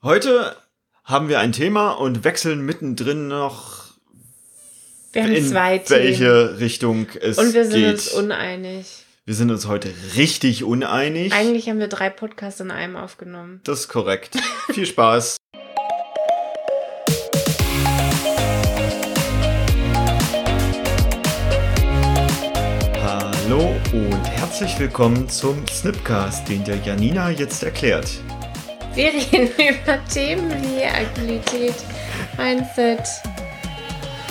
Heute haben wir ein Thema und wechseln mittendrin noch Wir haben in zwei welche Themen. Richtung es Und wir sind geht. uns uneinig. wir sind uns heute richtig uneinig. Eigentlich haben wir drei Podcasts in einem aufgenommen. das ist korrekt. Viel Spaß. Hallo und herzlich willkommen zum Snipcast, den der Janina jetzt erklärt. Wir reden über Themen wie Agilität, Mindset,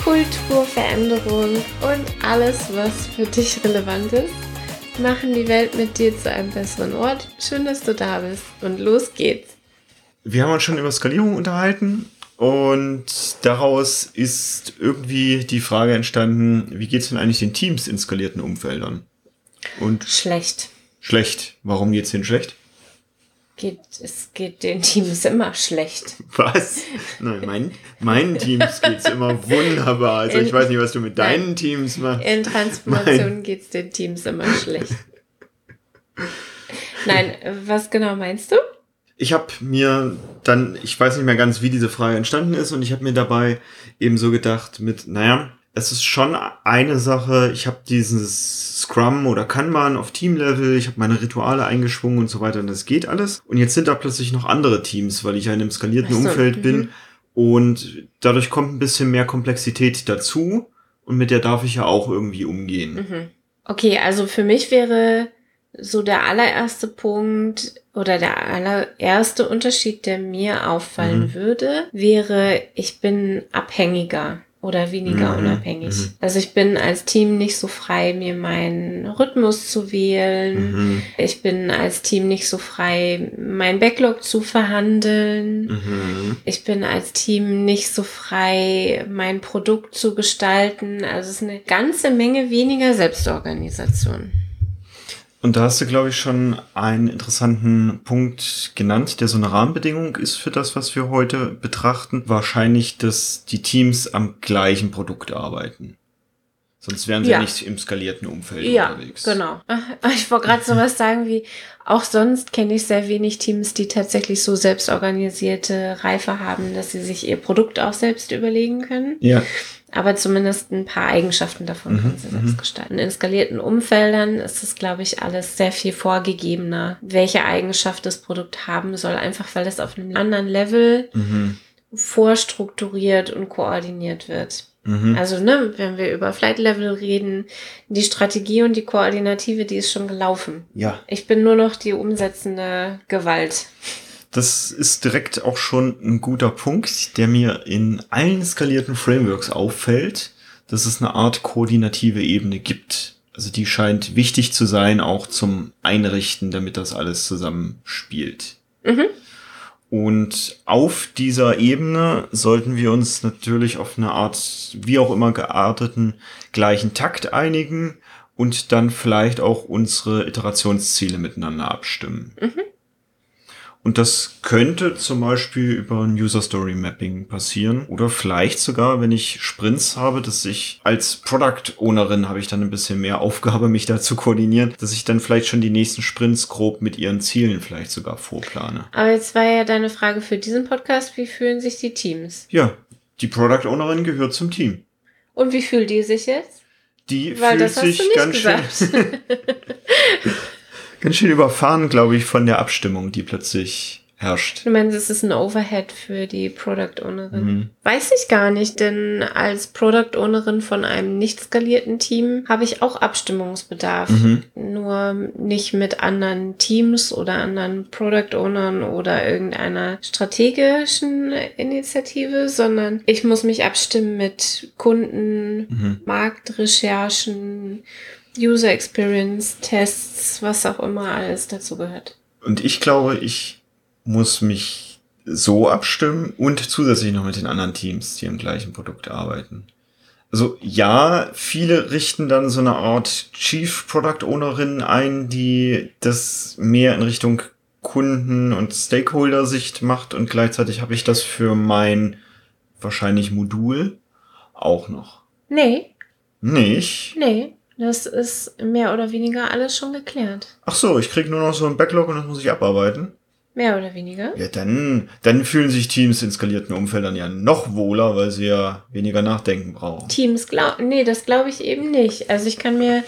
Kultur, Veränderung und alles, was für dich relevant ist. Machen die Welt mit dir zu einem besseren Ort. Schön, dass du da bist. Und los geht's. Wir haben uns schon über Skalierung unterhalten und daraus ist irgendwie die Frage entstanden, wie geht es denn eigentlich den Teams in skalierten Umfeldern? Und Schlecht. schlecht. Warum geht's denen schlecht? Geht, es geht den Teams immer schlecht. Was? Nein, mein, meinen Teams geht's immer wunderbar. Also ich In- weiß nicht, was du mit Nein. deinen Teams machst. In Transformation geht's den Teams immer schlecht. Nein, was genau meinst du? Ich habe mir dann, ich weiß nicht mehr ganz, wie diese Frage entstanden ist, und ich habe mir dabei eben so gedacht mit, naja, es ist schon eine Sache, ich habe dieses Scrum oder Kanban auf Teamlevel, ich habe meine Rituale eingeschwungen und so weiter, und das geht alles. Und jetzt sind da plötzlich noch andere Teams, weil ich ja in einem skalierten so, Umfeld mhm. bin. Und dadurch kommt ein bisschen mehr Komplexität dazu. Und mit der darf ich ja auch irgendwie umgehen. Mhm. Okay, also für mich wäre so der allererste Punkt oder der allererste Unterschied, der mir auffallen Mhm. würde, wäre, ich bin abhängiger oder weniger Mhm, unabhängig. mhm. Also ich bin als Team nicht so frei, mir meinen Rhythmus zu wählen. Mhm. Ich bin als Team nicht so frei, mein Backlog zu verhandeln. Mhm. Ich bin als Team nicht so frei, mein Produkt zu gestalten. Also es ist eine ganze Menge weniger Selbstorganisation. Und da hast du, glaube ich, schon einen interessanten Punkt genannt, der so eine Rahmenbedingung ist für das, was wir heute betrachten. Wahrscheinlich, dass die Teams am gleichen Produkt arbeiten. Sonst wären sie ja, Ja. nicht im skalierten Umfeld Ja, unterwegs. genau. Ich wollte gerade sowas sagen wie, auch sonst kenne ich sehr wenig Teams, die tatsächlich so selbstorganisierte Reife haben, dass sie sich ihr Produkt auch selbst überlegen können. Ja. Aber zumindest ein paar Eigenschaften davon Mhm, können sie mhm. selbst gestalten. In skalierten Umfeldern ist es, glaube ich, alles sehr viel vorgegebener, welche Eigenschaft das Produkt haben soll, einfach weil es auf einem anderen Level Mhm. vorstrukturiert und koordiniert wird. Mhm. Also, ne, wenn wir über Flight Level reden, die Strategie und die Koordinative, die ist schon gelaufen. Ja. Ich bin nur noch die umsetzende Gewalt. Das ist direkt auch schon ein guter Punkt, der mir in allen skalierten Frameworks auffällt, dass es eine Art koordinative Ebene gibt. Also die scheint wichtig zu sein, auch zum Einrichten, damit das alles zusammenspielt. Mhm. Und auf dieser Ebene sollten wir uns natürlich auf eine Art, wie auch immer gearteten, gleichen Takt einigen und dann vielleicht auch unsere Iterationsziele miteinander abstimmen. Und das könnte zum Beispiel über ein User Story Mapping passieren oder vielleicht sogar, wenn ich Sprints habe, dass ich als Product Ownerin habe ich dann ein bisschen mehr Aufgabe, mich da zu koordinieren, dass ich dann vielleicht schon die nächsten Sprints grob mit ihren Zielen vielleicht sogar vorplane. Aber jetzt war ja deine Frage für diesen Podcast, wie fühlen sich die Teams? Ja, die Product Ownerin gehört zum Team. Und wie fühlt die sich jetzt? Die Weil fühlt das hast sich du nicht ganz gesagt. schön, ganz schön überfahren, glaube ich, von der Abstimmung, die plötzlich herrscht. Du meinst, es ist ein Overhead für die Product Ownerin? Mhm. Weiß ich gar nicht, denn als Product Ownerin von einem nicht skalierten Team habe ich auch Abstimmungsbedarf. Mhm. Nur nicht mit anderen Teams oder anderen Product Ownern oder irgendeiner strategischen Initiative, sondern ich muss mich abstimmen mit Kunden, Mhm. Marktrecherchen, User Experience, Tests, was auch immer alles dazu gehört. Und ich glaube, ich muss mich so abstimmen und zusätzlich noch mit den anderen Teams, die am gleichen Produkt arbeiten. Also ja, viele richten dann so eine Art Chief Product Ownerin ein, die das mehr in Richtung Kunden- und Stakeholder-Sicht macht und gleichzeitig habe ich das für mein wahrscheinlich Modul auch noch. Nee, Nicht? nee, das ist mehr oder weniger alles schon geklärt. Ach so, ich krieg nur noch so ein Backlog und das muss ich abarbeiten. Mehr oder weniger. Ja, dann, dann fühlen sich Teams in skalierten Umfeldern ja noch wohler, weil sie ja weniger nachdenken brauchen. Teams glauben, nee, das glaube ich eben nicht. Also ich kann mir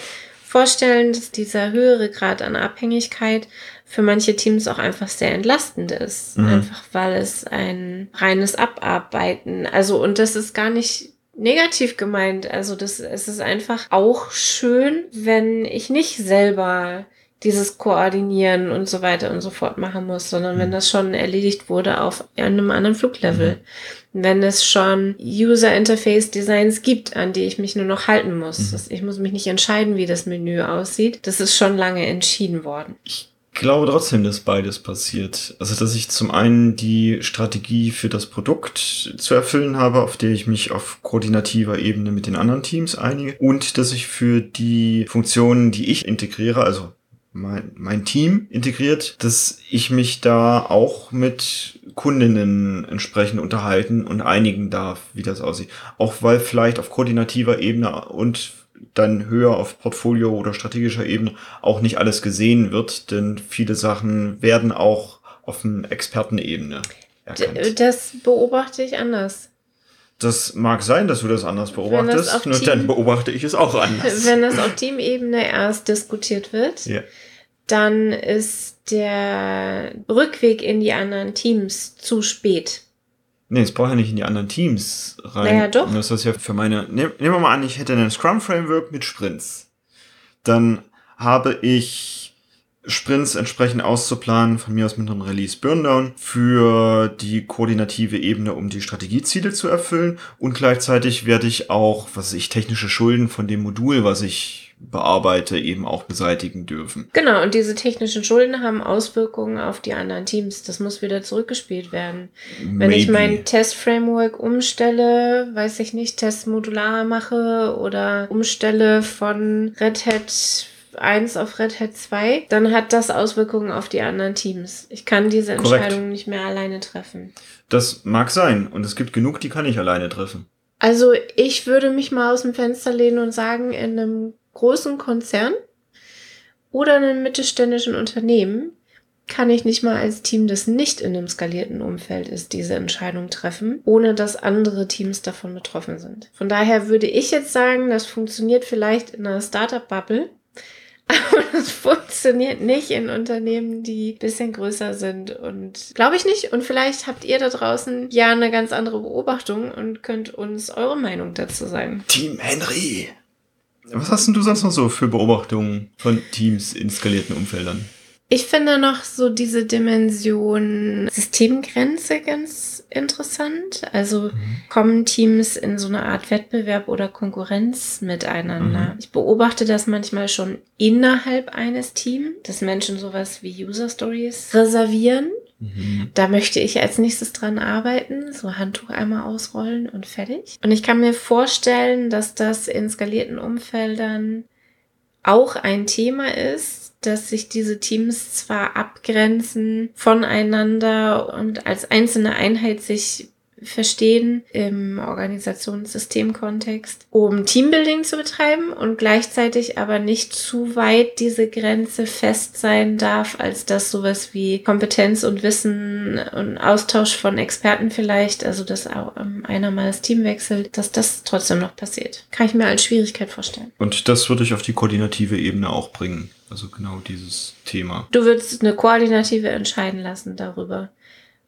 vorstellen, dass dieser höhere Grad an Abhängigkeit für manche Teams auch einfach sehr entlastend ist. Mhm. Einfach weil es ein reines Abarbeiten, also und das ist gar nicht negativ gemeint. Also das, es ist einfach auch schön, wenn ich nicht selber dieses Koordinieren und so weiter und so fort machen muss, sondern wenn mhm. das schon erledigt wurde auf einem anderen Fluglevel. Mhm. Wenn es schon User Interface Designs gibt, an die ich mich nur noch halten muss. Mhm. Ich muss mich nicht entscheiden, wie das Menü aussieht. Das ist schon lange entschieden worden. Ich glaube trotzdem, dass beides passiert. Also, dass ich zum einen die Strategie für das Produkt zu erfüllen habe, auf der ich mich auf koordinativer Ebene mit den anderen Teams einige und dass ich für die Funktionen, die ich integriere, also mein, mein Team integriert, dass ich mich da auch mit Kundinnen entsprechend unterhalten und einigen darf, wie das aussieht. Auch weil vielleicht auf koordinativer Ebene und dann höher auf Portfolio oder strategischer Ebene auch nicht alles gesehen wird, denn viele Sachen werden auch auf einer Expertenebene erkannt. Das beobachte ich anders. Das mag sein, dass du das anders beobachtest, nur Team, dann beobachte ich es auch anders. Wenn das auf Teamebene erst diskutiert wird, ja. dann ist der Rückweg in die anderen Teams zu spät. Nee, es braucht ja nicht in die anderen Teams rein. Naja, doch. Und das ist ja für meine. Nehmen wir mal an, ich hätte einen Scrum-Framework mit Sprints. Dann habe ich Sprints entsprechend auszuplanen, von mir aus mit einem Release Burndown, für die koordinative Ebene, um die Strategieziele zu erfüllen. Und gleichzeitig werde ich auch, was ich, technische Schulden von dem Modul, was ich bearbeite, eben auch beseitigen dürfen. Genau, und diese technischen Schulden haben Auswirkungen auf die anderen Teams. Das muss wieder zurückgespielt werden. Maybe. Wenn ich mein Test-Framework umstelle, weiß ich nicht, Test modular mache oder umstelle von Red Hat 1 auf Red Hat 2, dann hat das Auswirkungen auf die anderen Teams. Ich kann diese Entscheidung Korrekt. nicht mehr alleine treffen. Das mag sein und es gibt genug, die kann ich alleine treffen. Also ich würde mich mal aus dem Fenster lehnen und sagen, in einem großen Konzern oder in einem mittelständischen Unternehmen kann ich nicht mal als Team, das nicht in einem skalierten Umfeld ist, diese Entscheidung treffen, ohne dass andere Teams davon betroffen sind. Von daher würde ich jetzt sagen, das funktioniert vielleicht in einer Startup-Bubble, aber das funktioniert nicht in Unternehmen, die bisschen größer sind. Und glaube ich nicht. Und vielleicht habt ihr da draußen ja eine ganz andere Beobachtung und könnt uns eure Meinung dazu sagen. Team Henry. Was hast denn du sonst noch so für Beobachtungen von Teams in skalierten Umfeldern? Ich finde noch so diese Dimension Systemgrenze ganz interessant. Also mhm. kommen Teams in so eine Art Wettbewerb oder Konkurrenz miteinander. Mhm. Ich beobachte das manchmal schon innerhalb eines Teams, dass Menschen sowas wie User Stories reservieren. Mhm. Da möchte ich als nächstes dran arbeiten, so Handtuch einmal ausrollen und fertig. Und ich kann mir vorstellen, dass das in skalierten Umfeldern auch ein Thema ist, dass sich diese Teams zwar abgrenzen voneinander und als einzelne Einheit sich verstehen im Organisationssystemkontext, um Teambuilding zu betreiben und gleichzeitig aber nicht zu weit diese Grenze fest sein darf, als dass sowas wie Kompetenz und Wissen und Austausch von Experten vielleicht, also dass auch ähm, einer mal das Team wechselt, dass das trotzdem noch passiert. Kann ich mir als Schwierigkeit vorstellen. Und das würde ich auf die koordinative Ebene auch bringen. Also genau dieses Thema. Du würdest eine koordinative entscheiden lassen darüber,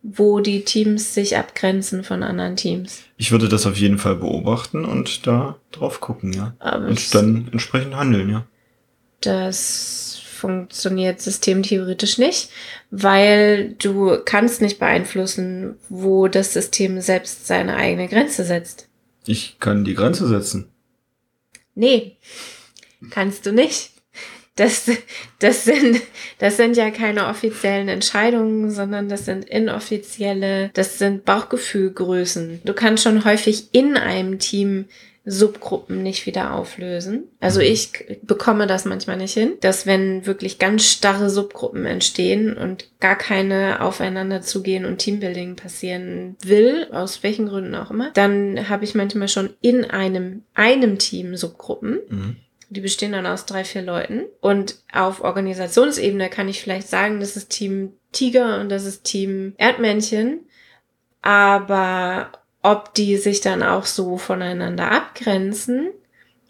wo die Teams sich abgrenzen von anderen Teams. Ich würde das auf jeden Fall beobachten und da drauf gucken, ja. Aber und dann entsprechend handeln, ja. Das funktioniert systemtheoretisch nicht, weil du kannst nicht beeinflussen, wo das System selbst seine eigene Grenze setzt. Ich kann die Grenze setzen. Nee, kannst du nicht das, das, sind, das sind ja keine offiziellen Entscheidungen, sondern das sind inoffizielle, das sind Bauchgefühlgrößen. Du kannst schon häufig in einem Team Subgruppen nicht wieder auflösen. Also mhm. ich bekomme das manchmal nicht hin, dass wenn wirklich ganz starre Subgruppen entstehen und gar keine aufeinander zugehen und Teambuilding passieren will, aus welchen Gründen auch immer, dann habe ich manchmal schon in einem, einem Team Subgruppen. Mhm Die bestehen dann aus drei, vier Leuten. Und auf Organisationsebene kann ich vielleicht sagen, das ist Team Tiger und das ist Team Erdmännchen. Aber ob die sich dann auch so voneinander abgrenzen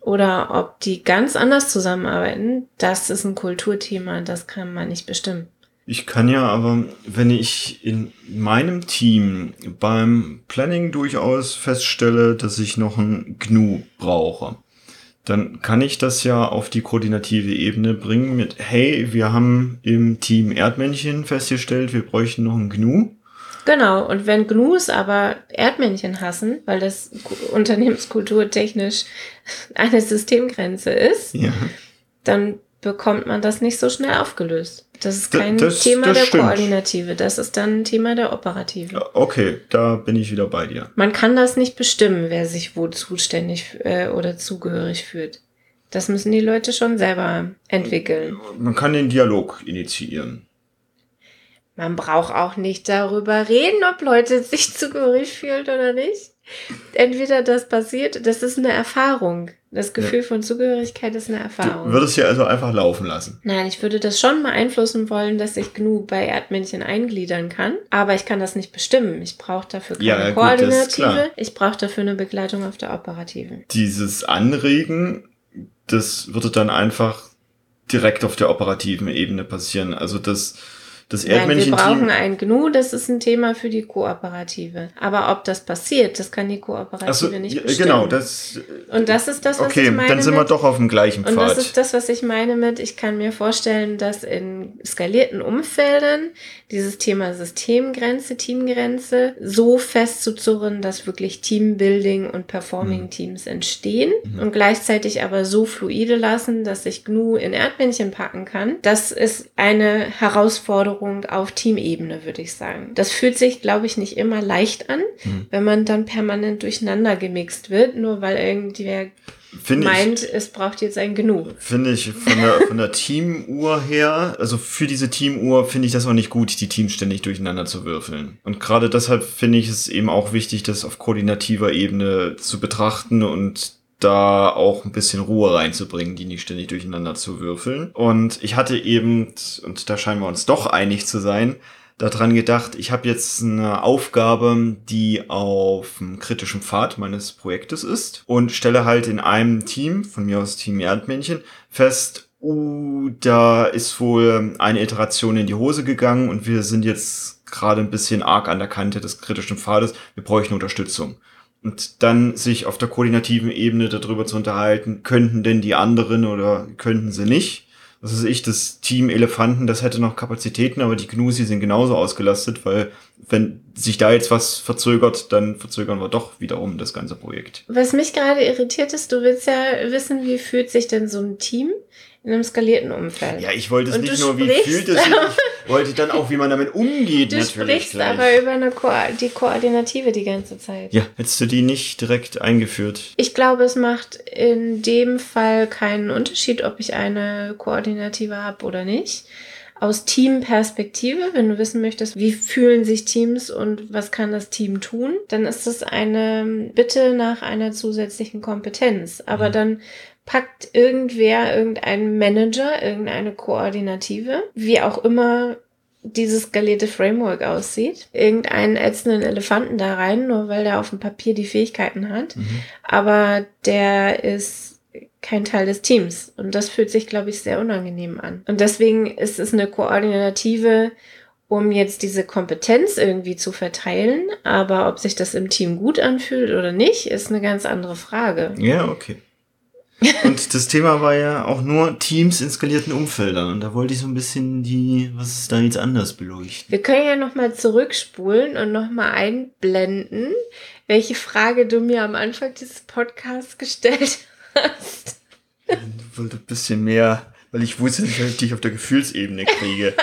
oder ob die ganz anders zusammenarbeiten, das ist ein Kulturthema, das kann man nicht bestimmen. Ich kann ja aber, wenn ich in meinem Team beim Planning durchaus feststelle, dass ich noch ein GNU brauche, dann kann ich das ja auf die koordinative Ebene bringen mit, hey, wir haben im Team Erdmännchen festgestellt, wir bräuchten noch ein GNU. Genau, und wenn GNUs aber Erdmännchen hassen, weil das unternehmenskulturtechnisch eine Systemgrenze ist, ja. dann bekommt man das nicht so schnell aufgelöst. Das ist kein das, Thema das der stimmt. Koordinative, das ist dann ein Thema der Operative. Okay, da bin ich wieder bei dir. Man kann das nicht bestimmen, wer sich wo zuständig äh, oder zugehörig fühlt. Das müssen die Leute schon selber entwickeln. Man kann den Dialog initiieren. Man braucht auch nicht darüber reden, ob Leute sich zugehörig fühlen oder nicht. Entweder das passiert, das ist eine Erfahrung. Das Gefühl ja. von Zugehörigkeit ist eine Erfahrung. Du würdest ja also einfach laufen lassen. Nein, ich würde das schon beeinflussen wollen, dass ich GNU bei Erdmännchen eingliedern kann. Aber ich kann das nicht bestimmen. Ich brauche dafür keine ja, Koordinative. Ich brauche dafür eine Begleitung auf der operativen. Dieses Anregen, das würde dann einfach direkt auf der operativen Ebene passieren. Also das das Erdmännchen. Nein, wir brauchen ein GNU, das ist ein Thema für die Kooperative. Aber ob das passiert, das kann die Kooperative so, nicht bestimmen. Genau, das. Und das ist das, was okay, ich meine. Okay, dann sind mit, wir doch auf dem gleichen Pfad. Und das ist das, was ich meine mit, ich kann mir vorstellen, dass in skalierten Umfeldern dieses Thema Systemgrenze, Teamgrenze so festzuzurren, dass wirklich Teambuilding und Performing mhm. Teams entstehen mhm. und gleichzeitig aber so fluide lassen, dass ich GNU in Erdmännchen packen kann. Das ist eine Herausforderung Veränderung auf Teamebene, würde ich sagen. Das fühlt sich, glaube ich, nicht immer leicht an, hm. wenn man dann permanent durcheinander gemixt wird, nur weil irgendwer Find meint, ich, es braucht jetzt ein Genug. Finde ich von der, von der Teamuhr her, also für diese Teamuhr finde ich das auch nicht gut, die Teams ständig durcheinander zu würfeln. Und gerade deshalb finde ich es eben auch wichtig, das auf koordinativer Ebene zu betrachten und da auch ein bisschen Ruhe reinzubringen, die nicht ständig durcheinander zu würfeln. Und ich hatte eben, und da scheinen wir uns doch einig zu sein, daran gedacht, ich habe jetzt eine Aufgabe, die auf dem kritischen Pfad meines Projektes ist und stelle halt in einem Team, von mir aus Team Erdmännchen, fest, uh, da ist wohl eine Iteration in die Hose gegangen und wir sind jetzt gerade ein bisschen arg an der Kante des kritischen Pfades, wir bräuchten Unterstützung und dann sich auf der koordinativen Ebene darüber zu unterhalten, könnten denn die anderen oder könnten sie nicht. Das ist ich, das Team Elefanten, das hätte noch Kapazitäten, aber die Gnusi sind genauso ausgelastet, weil wenn sich da jetzt was verzögert, dann verzögern wir doch wiederum das ganze Projekt. Was mich gerade irritiert ist, du willst ja wissen, wie fühlt sich denn so ein Team in einem skalierten Umfeld. Ja, ich wollte es nicht nur, wie fühlt es sich, ich wollte dann auch, wie man damit umgeht, du natürlich. Du sprichst gleich. aber über eine Ko die Koordinative die ganze Zeit. Ja, hättest du die nicht direkt eingeführt? Ich glaube, es macht in dem Fall keinen Unterschied, ob ich eine Koordinative habe oder nicht. Aus Teamperspektive, wenn du wissen möchtest, wie fühlen sich Teams und was kann das Team tun, dann ist es eine Bitte nach einer zusätzlichen Kompetenz. Aber mhm. dann packt irgendwer, irgendein Manager, irgendeine Koordinative, wie auch immer dieses skalierte Framework aussieht, irgendeinen ätzenden Elefanten da rein, nur weil der auf dem Papier die Fähigkeiten hat. Mhm. Aber der ist kein Teil des Teams. Und das fühlt sich, glaube ich, sehr unangenehm an. Und deswegen ist es eine Koordinative, um jetzt diese Kompetenz irgendwie zu verteilen. Aber ob sich das im Team gut anfühlt oder nicht, ist eine ganz andere Frage. Ja, okay. Und das Thema war ja auch nur Teams in skalierten Umfeldern. Und da wollte ich so ein bisschen die, was ist da jetzt anders beleuchten. Wir können ja nochmal zurückspulen und nochmal einblenden, welche Frage du mir am Anfang dieses Podcasts gestellt hast. Ich wollte ein bisschen mehr, weil ich wusste, dass ich dich auf der Gefühlsebene kriege.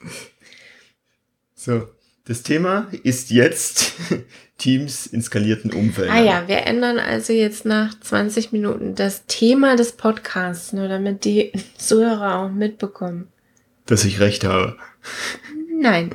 so, das Thema ist jetzt Teams in skalierten Umfeldern. Ah ja, wir ändern also jetzt nach 20 Minuten das Thema des Podcasts, nur damit die Zuhörer auch mitbekommen. Dass ich recht habe. Nein.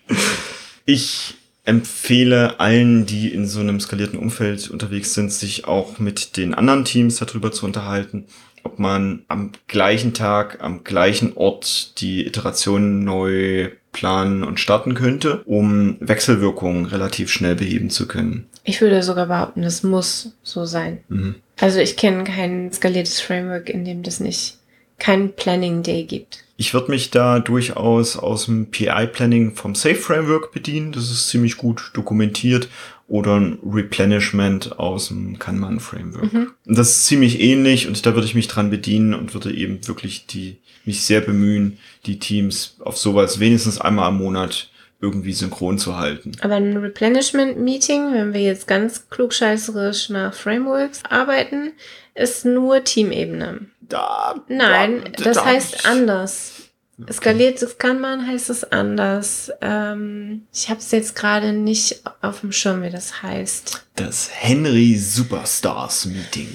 ich empfehle allen, die in so einem skalierten Umfeld unterwegs sind, sich auch mit den anderen Teams darüber zu unterhalten, ob man am gleichen Tag, am gleichen Ort die Iterationen neu planen und starten könnte, um Wechselwirkungen relativ schnell beheben zu können. Ich würde sogar behaupten, das muss so sein. Mhm. Also ich kenne kein skaliertes Framework, in dem das nicht kein Planning Day gibt. Ich würde mich da durchaus aus dem PI-Planning vom Safe Framework bedienen. Das ist ziemlich gut dokumentiert. Oder ein Replenishment aus dem Kanban Framework. Mhm. Das ist ziemlich ähnlich und da würde ich mich dran bedienen und würde eben wirklich die, mich sehr bemühen, die Teams auf sowas wenigstens einmal am Monat irgendwie synchron zu halten. Aber ein Replenishment-Meeting, wenn wir jetzt ganz klugscheißerisch nach Frameworks arbeiten, ist nur Teamebene. Da, Nein, da, das da, heißt anders. Okay. Skaliert das kann man, heißt es anders. Ähm, ich habe es jetzt gerade nicht auf dem Schirm, wie das heißt. Das Henry Superstars Meeting.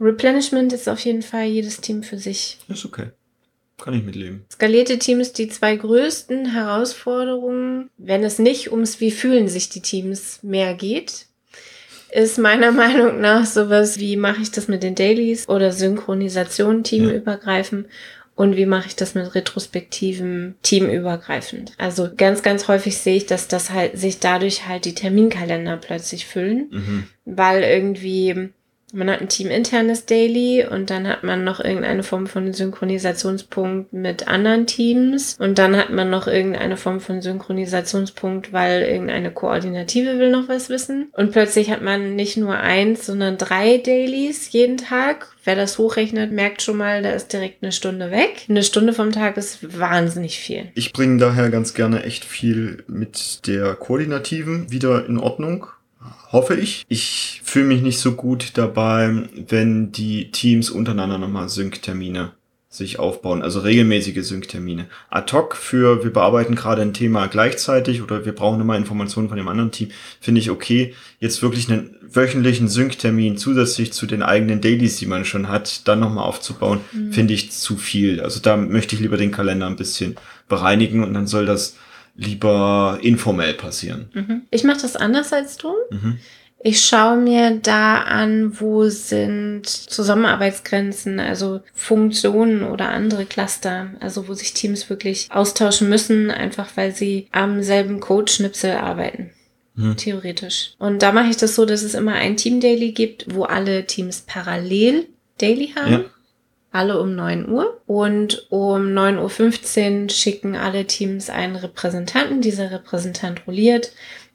Replenishment ist auf jeden Fall jedes Team für sich. Ist okay. Kann ich mitleben. Skalierte Teams, die zwei größten Herausforderungen, wenn es nicht ums Wie fühlen sich die Teams mehr geht, ist meiner Meinung nach sowas wie mache ich das mit den Dailies oder Synchronisation teamübergreifend ja. und wie mache ich das mit retrospektiven teamübergreifend. Also ganz, ganz häufig sehe ich, dass das halt sich dadurch halt die Terminkalender plötzlich füllen, mhm. weil irgendwie man hat ein teaminternes Daily und dann hat man noch irgendeine Form von Synchronisationspunkt mit anderen Teams und dann hat man noch irgendeine Form von Synchronisationspunkt, weil irgendeine Koordinative will noch was wissen. Und plötzlich hat man nicht nur eins, sondern drei Dailies jeden Tag. Wer das hochrechnet, merkt schon mal, da ist direkt eine Stunde weg. Eine Stunde vom Tag ist wahnsinnig viel. Ich bringe daher ganz gerne echt viel mit der Koordinativen wieder in Ordnung hoffe ich. Ich fühle mich nicht so gut dabei, wenn die Teams untereinander nochmal Sync-Termine sich aufbauen, also regelmäßige Sync-Termine. Ad hoc für, wir bearbeiten gerade ein Thema gleichzeitig oder wir brauchen immer Informationen von dem anderen Team, finde ich okay. Jetzt wirklich einen wöchentlichen Sync-Termin zusätzlich zu den eigenen Dailies, die man schon hat, dann nochmal aufzubauen, mhm. finde ich zu viel. Also da möchte ich lieber den Kalender ein bisschen bereinigen und dann soll das lieber informell passieren. Mhm. Ich mache das anders als du. Mhm. Ich schaue mir da an, wo sind Zusammenarbeitsgrenzen, also Funktionen oder andere Cluster, also wo sich Teams wirklich austauschen müssen, einfach weil sie am selben Codeschnipsel arbeiten. Mhm. Theoretisch. Und da mache ich das so, dass es immer ein Team Daily gibt, wo alle Teams parallel Daily haben. Ja alle um 9 Uhr. Und um 9.15 Uhr schicken alle Teams einen Repräsentanten. Dieser Repräsentant rolliert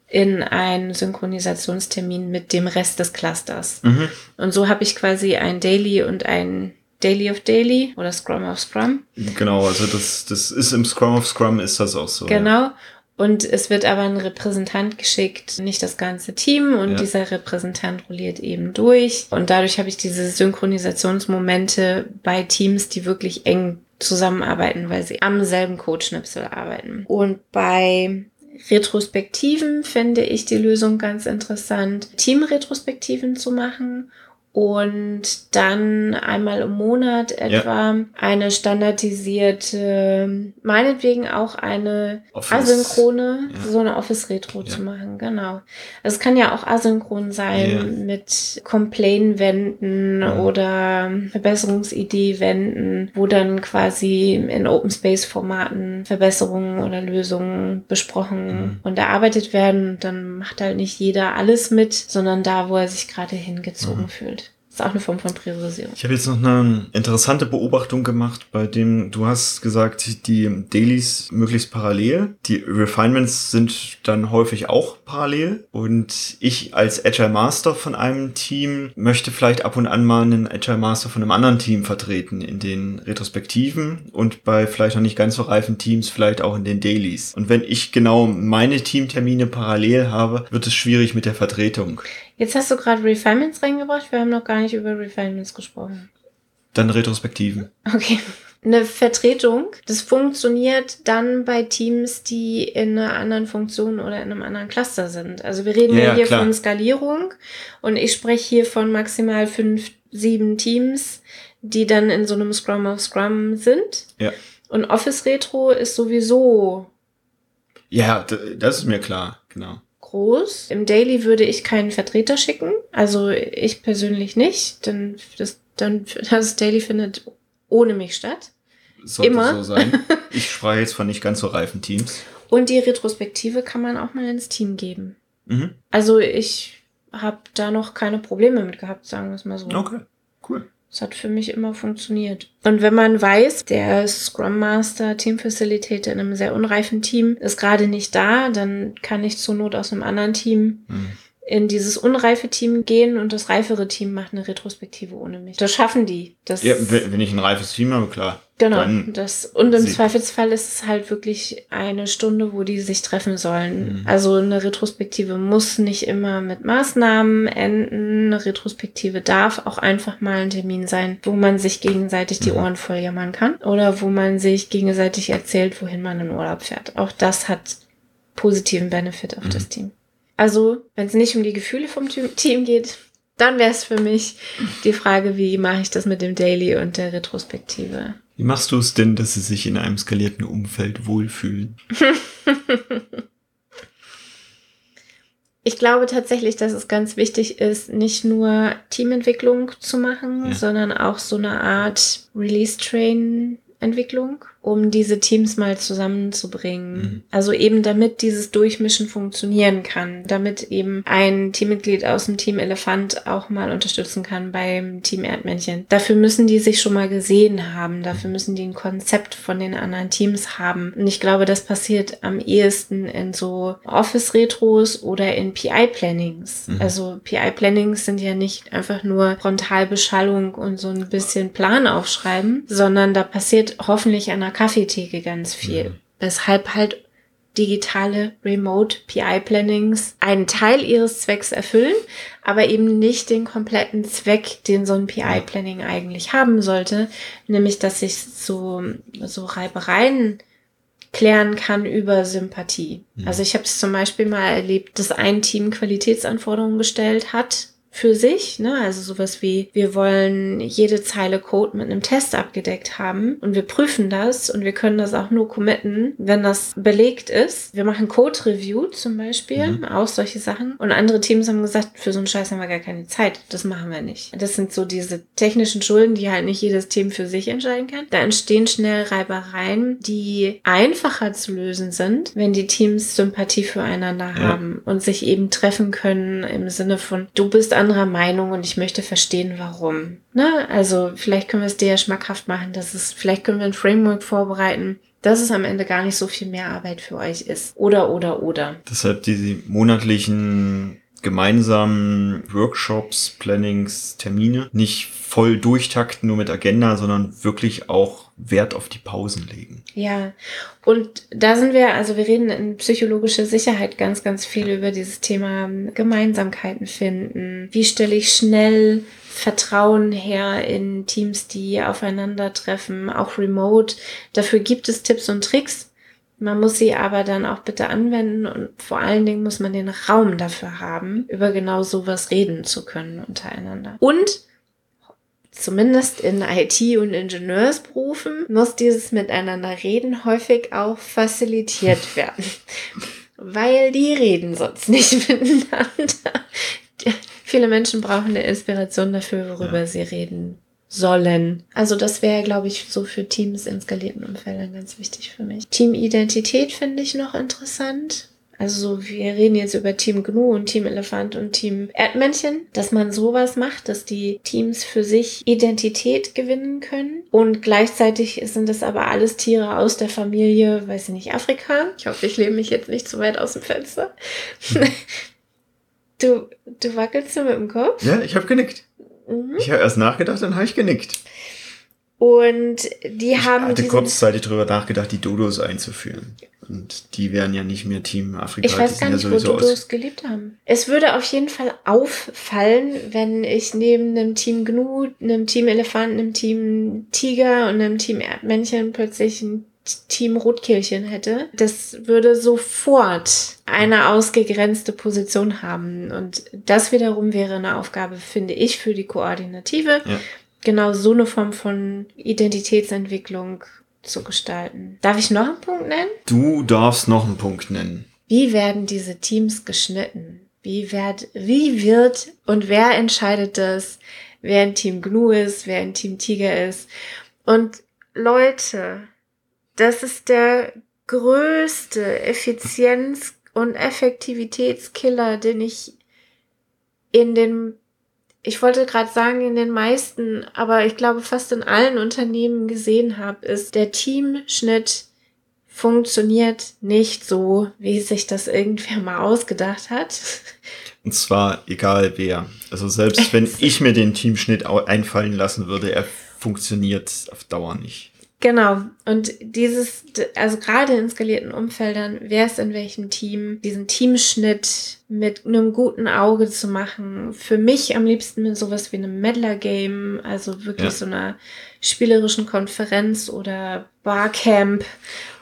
in einen Synchronisationstermin mit dem Rest des Clusters. Mhm. Und so habe ich quasi ein Daily und ein Daily of Daily oder Scrum of Scrum. Genau, also das, das ist im Scrum of Scrum ist das auch so. Genau. Und es wird aber ein Repräsentant geschickt, nicht das ganze Team. Und ja. dieser Repräsentant rolliert eben durch. Und dadurch habe ich diese Synchronisationsmomente bei Teams, die wirklich eng zusammenarbeiten, weil sie am selben Codeschnipsel arbeiten. Und bei Retrospektiven finde ich die Lösung ganz interessant, Teamretrospektiven zu machen und dann einmal im Monat etwa ja. eine standardisierte, meinetwegen auch eine Office. asynchrone, ja. so eine Office-Retro ja. zu machen, genau. Also es kann ja auch asynchron sein mit Complain-Wänden oder Verbesserungsidee-Wänden, wo dann quasi in Open Space-Formaten Verbesserungen oder Lösungen besprochen mhm. und erarbeitet werden. dann macht halt nicht jeder alles mit, sondern da, wo er sich gerade hingezogen mhm. fühlt ist auch eine Form von Priorisierung. Ich habe jetzt noch eine interessante Beobachtung gemacht, bei dem du hast gesagt, die Dailies möglichst parallel. Die Refinements sind dann häufig auch parallel. Und ich als Agile Master von einem Team möchte vielleicht ab und an mal einen Agile Master von einem anderen Team vertreten in den Retrospektiven und bei vielleicht noch nicht ganz so reifen Teams vielleicht auch in den Dailies. Und wenn ich genau meine Teamtermine parallel habe, wird es schwierig mit der Vertretung. Jetzt hast du gerade Refinements reingebracht. Wir haben noch gar nicht über Refinements gesprochen. Dann Retrospektiven. Okay. Eine Vertretung, das funktioniert dann bei Teams, die in einer anderen Funktion oder in einem anderen Cluster sind. Also wir reden ja, ja hier klar. von Skalierung und ich spreche hier von maximal fünf, sieben Teams, die dann in so einem Scrum of Scrum sind. Ja. Und Office Retro ist sowieso. Ja, das ist mir klar, genau. Groß. Im Daily würde ich keinen Vertreter schicken. Also ich persönlich nicht. Denn das, dann, das Daily findet ohne mich statt. Sollte Immer. so sein. Ich spreche jetzt von nicht ganz so reifen Teams. Und die Retrospektive kann man auch mal ins Team geben. Mhm. Also ich habe da noch keine Probleme mit gehabt, sagen wir es mal so. Okay, Das hat für mich immer funktioniert. Und wenn man weiß, der Scrum Master, Team Facilitator in einem sehr unreifen Team ist gerade nicht da, dann kann ich zur Not aus einem anderen Team mhm in dieses unreife Team gehen und das reifere Team macht eine Retrospektive ohne mich. Das schaffen die. Das ja, wenn ich ein reifes Team habe, klar. Genau. Das, und im Zweifelsfall ist es halt wirklich eine Stunde, wo die sich treffen sollen. Mhm. Also eine Retrospektive muss nicht immer mit Maßnahmen enden. Eine Retrospektive darf auch einfach mal ein Termin sein, wo man sich gegenseitig die. Ohren voll jammern kann oder wo man sich gegenseitig erzählt, wohin man in Urlaub fährt. Auch das hat positiven Benefit auf mhm. das Team. Also, wenn es nicht um die Gefühle vom Team geht, dann wäre es für mich die Frage, wie mache ich das mit dem Daily und der Retrospektive. Wie machst du es denn, dass sie sich in einem skalierten Umfeld wohlfühlen? ich glaube tatsächlich, dass es ganz wichtig ist, nicht nur Teamentwicklung zu machen, ja. sondern auch so eine Art Release-Train Entwicklung, um diese Teams mal zusammenzubringen. Mhm. Also eben damit dieses Durchmischen funktionieren kann, damit eben ein Teammitglied aus dem Team Elefant auch mal unterstützen kann beim Team Erdmännchen. Dafür müssen die sich schon mal gesehen haben, dafür müssen die ein Konzept von den anderen Teams haben. Und ich glaube, das passiert am ehesten in so Office-Retros oder in PI-Plannings. Mhm. Also PI-Plannings sind ja nicht einfach nur Frontalbeschallung und so ein bisschen Plan aufschreiben, sondern da passiert hoffentlich an der Kaffeetheke ganz viel. Ja. Weshalb halt digitale Remote PI Plannings einen Teil ihres Zwecks erfüllen, aber eben nicht den kompletten Zweck, den so ein PI Planning eigentlich haben sollte, nämlich dass ich so so Reibereien klären kann über Sympathie. Ja. Also ich habe es zum Beispiel mal erlebt, dass ein Team Qualitätsanforderungen gestellt hat für sich, ne? Also sowas wie, wir wollen jede Zeile Code mit einem Test abgedeckt haben und wir prüfen das und wir können das auch nur committen, wenn das belegt ist. Wir machen Code-Review zum Beispiel, mhm. auch solche Sachen. Und andere Teams haben gesagt, für so einen Scheiß haben wir gar keine Zeit. Das machen wir nicht. Das sind so diese technischen Schulden, die halt nicht jedes Team für sich entscheiden kann. Da entstehen schnell Reibereien, die einfacher zu lösen sind, wenn die Teams Sympathie füreinander ja. haben und sich eben treffen können im Sinne von, du bist anderer Meinung und ich möchte verstehen, warum. Ne? Also vielleicht können wir es dir ja schmackhaft machen, dass es, vielleicht können wir ein Framework vorbereiten, dass es am Ende gar nicht so viel mehr Arbeit für euch ist. Oder, oder, oder. Deshalb diese monatlichen gemeinsamen Workshops, Plannings, Termine nicht voll durchtakten, nur mit Agenda, sondern wirklich auch Wert auf die Pausen legen. Ja, und da sind wir, also wir reden in psychologischer Sicherheit ganz, ganz viel über dieses Thema Gemeinsamkeiten finden. Wie stelle ich schnell Vertrauen her in Teams, die aufeinandertreffen, auch remote. Dafür gibt es Tipps und Tricks. Man muss sie aber dann auch bitte anwenden und vor allen Dingen muss man den Raum dafür haben, über genau sowas reden zu können untereinander. Und zumindest in IT- und Ingenieursberufen muss dieses Miteinander reden häufig auch facilitiert werden. Weil die reden sonst nicht miteinander. Viele Menschen brauchen eine Inspiration dafür, worüber ja. sie reden sollen. Also das wäre, glaube ich, so für Teams in skalierten Umfeldern ganz wichtig für mich. Teamidentität finde ich noch interessant. Also so, wir reden jetzt über Team Gnu und Team Elefant und Team Erdmännchen, dass man sowas macht, dass die Teams für sich Identität gewinnen können. Und gleichzeitig sind das aber alles Tiere aus der Familie, weiß ich nicht, Afrika. Ich hoffe, ich lebe mich jetzt nicht zu weit aus dem Fenster. du, du wackelst so mit dem Kopf? Ja, ich habe genickt. Mhm. Ich habe erst nachgedacht, dann habe ich genickt. Und die ich haben. Ich hatte kurzzeitig darüber nachgedacht, die Dodos einzuführen. Und die wären ja nicht mehr Team Afrika. Ich weiß gar nicht, ja wo Dodos gelebt haben. Es würde auf jeden Fall auffallen, wenn ich neben einem Team Gnu, einem Team Elefant, einem Team Tiger und einem Team Erdmännchen plötzlich ein Team Rotkehlchen hätte. Das würde sofort eine ausgegrenzte Position haben. Und das wiederum wäre eine Aufgabe, finde ich, für die Koordinative. Ja. Genau so eine Form von Identitätsentwicklung zu gestalten. Darf ich noch einen Punkt nennen? Du darfst noch einen Punkt nennen. wie werden diese Teams geschnitten? Wie wird, wie wird und wer entscheidet das, wer ein Team Gnu ist, wer ein Team Tiger ist? Und Leute, das ist der größte Effizienz- und Effektivitätskiller, den ich in den, ich wollte gerade sagen in den meisten, aber ich glaube fast in allen Unternehmen gesehen habe, ist der Teamschnitt funktioniert nicht so, wie sich das irgendwer mal ausgedacht hat. Und zwar egal wer. Also selbst wenn ich mir den Teamschnitt einfallen lassen würde, er funktioniert auf Dauer nicht. Genau. Und dieses, also gerade in skalierten Umfeldern, wer ist in welchem Team, diesen Teamschnitt mit einem guten Auge zu machen. Für mich am liebsten mit sowas wie einem Meddler-Game, also wirklich ja. so einer spielerischen Konferenz oder Barcamp,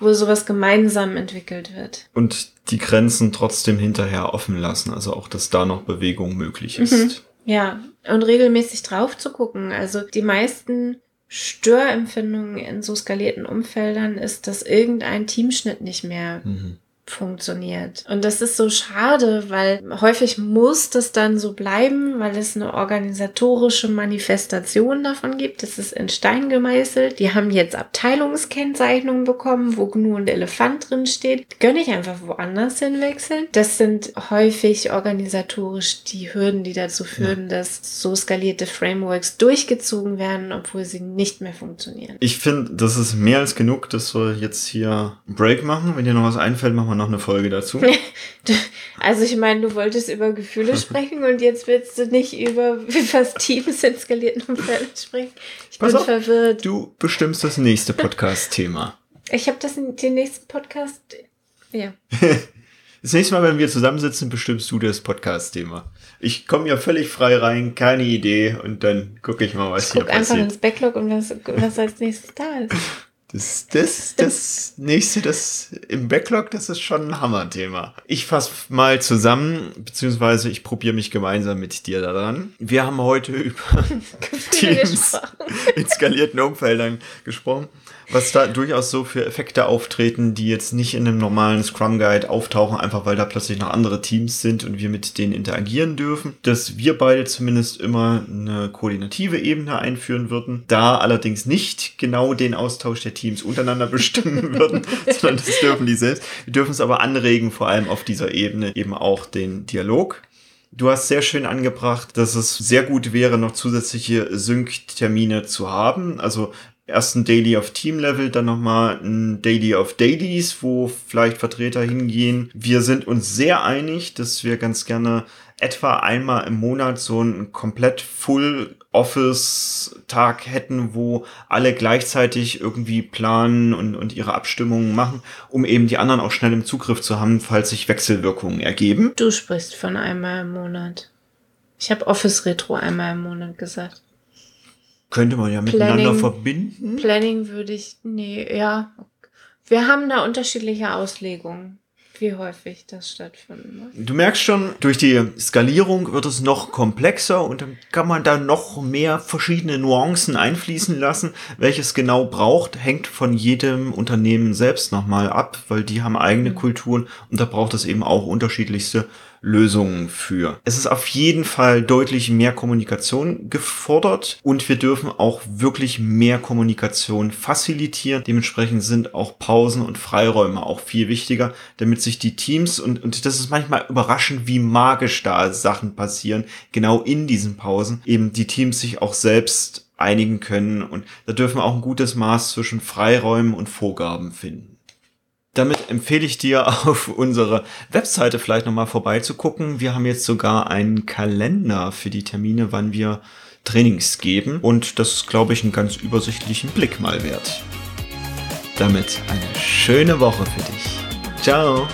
wo sowas gemeinsam entwickelt wird. Und die Grenzen trotzdem hinterher offen lassen, also auch, dass da noch Bewegung möglich ist. Mhm. Ja, und regelmäßig drauf zu gucken. Also die meisten Störempfindungen in so skalierten Umfeldern ist, dass irgendein Teamschnitt nicht mehr mhm funktioniert. Und das ist so schade, weil häufig muss das dann so bleiben, weil es eine organisatorische Manifestation davon gibt. Das ist in Stein gemeißelt. Die haben jetzt Abteilungskennzeichnungen bekommen, wo GNU und Elefant drin steht. Die können nicht einfach woanders hinwechseln. Das sind häufig organisatorisch die Hürden, die dazu führen, ja. dass so skalierte Frameworks durchgezogen werden, obwohl sie nicht mehr funktionieren. Ich finde, das ist mehr als genug, dass wir jetzt hier Break machen. Wenn dir noch was einfällt, machen wir noch eine Folge dazu. also ich meine, du wolltest über Gefühle sprechen und jetzt willst du nicht über was Teams in skalierten Umfeldern sprechen. Ich Pass bin auf, verwirrt. Du bestimmst das nächste Podcast-Thema. Ich habe das in den nächsten Podcast. Ja. Das nächste Mal, wenn wir zusammensitzen, bestimmst du das Podcast-Thema. Ich komme ja völlig frei rein, keine Idee und dann gucke ich mal, was ich hier passiert. einfach ins Backlog und was, was als nächstes da ist. Das, das, das nächste, das im Backlog, das ist schon ein Hammerthema. Ich fasse mal zusammen, beziehungsweise ich probiere mich gemeinsam mit dir daran. Wir haben heute über Teams in skalierten Umfeldern gesprochen was da durchaus so für Effekte auftreten, die jetzt nicht in einem normalen Scrum Guide auftauchen, einfach weil da plötzlich noch andere Teams sind und wir mit denen interagieren dürfen. Dass wir beide zumindest immer eine koordinative Ebene einführen würden, da allerdings nicht genau den Austausch der Teams untereinander bestimmen würden, sondern das dürfen die selbst. Wir dürfen es aber anregen, vor allem auf dieser Ebene eben auch den Dialog. Du hast sehr schön angebracht, dass es sehr gut wäre, noch zusätzliche Sync-Termine zu haben. Also erst ein Daily auf Team-Level, dann nochmal ein Daily auf Dailies, wo vielleicht Vertreter hingehen. Wir sind uns sehr einig, dass wir ganz gerne etwa einmal im Monat so einen komplett Full Office Tag hätten, wo alle gleichzeitig irgendwie planen und, und ihre Abstimmungen machen, um eben die anderen auch schnell im Zugriff zu haben, falls sich Wechselwirkungen ergeben. Du sprichst von einmal im Monat. Ich habe Office Retro einmal im Monat gesagt. Könnte man ja miteinander Planning, verbinden. Planning würde ich, nee, ja. Wir haben da unterschiedliche Auslegungen, wie häufig das stattfinden muss. Du merkst schon, durch die Skalierung wird es noch komplexer und dann kann man da noch mehr verschiedene Nuancen einfließen lassen. Welches genau braucht, hängt von jedem Unternehmen selbst nochmal ab, weil die haben eigene mhm. Kulturen und da braucht es eben auch unterschiedlichste Lösungen für. Es ist auf jeden Fall deutlich mehr Kommunikation gefordert und wir dürfen auch wirklich mehr Kommunikation facilitieren. Dementsprechend sind auch Pausen und Freiräume auch viel wichtiger, damit sich die Teams und, und das ist manchmal überraschend, wie magisch da Sachen passieren, genau in diesen Pausen, eben die Teams sich auch selbst einigen können und da dürfen wir auch ein gutes Maß zwischen Freiräumen und Vorgaben finden. Damit empfehle ich dir, auf unsere Webseite vielleicht nochmal vorbeizugucken. Wir haben jetzt sogar einen Kalender für die Termine, wann wir Trainings geben. Und das ist, glaube ich, einen ganz übersichtlichen Blick mal wert. Damit eine schöne Woche für dich. Ciao!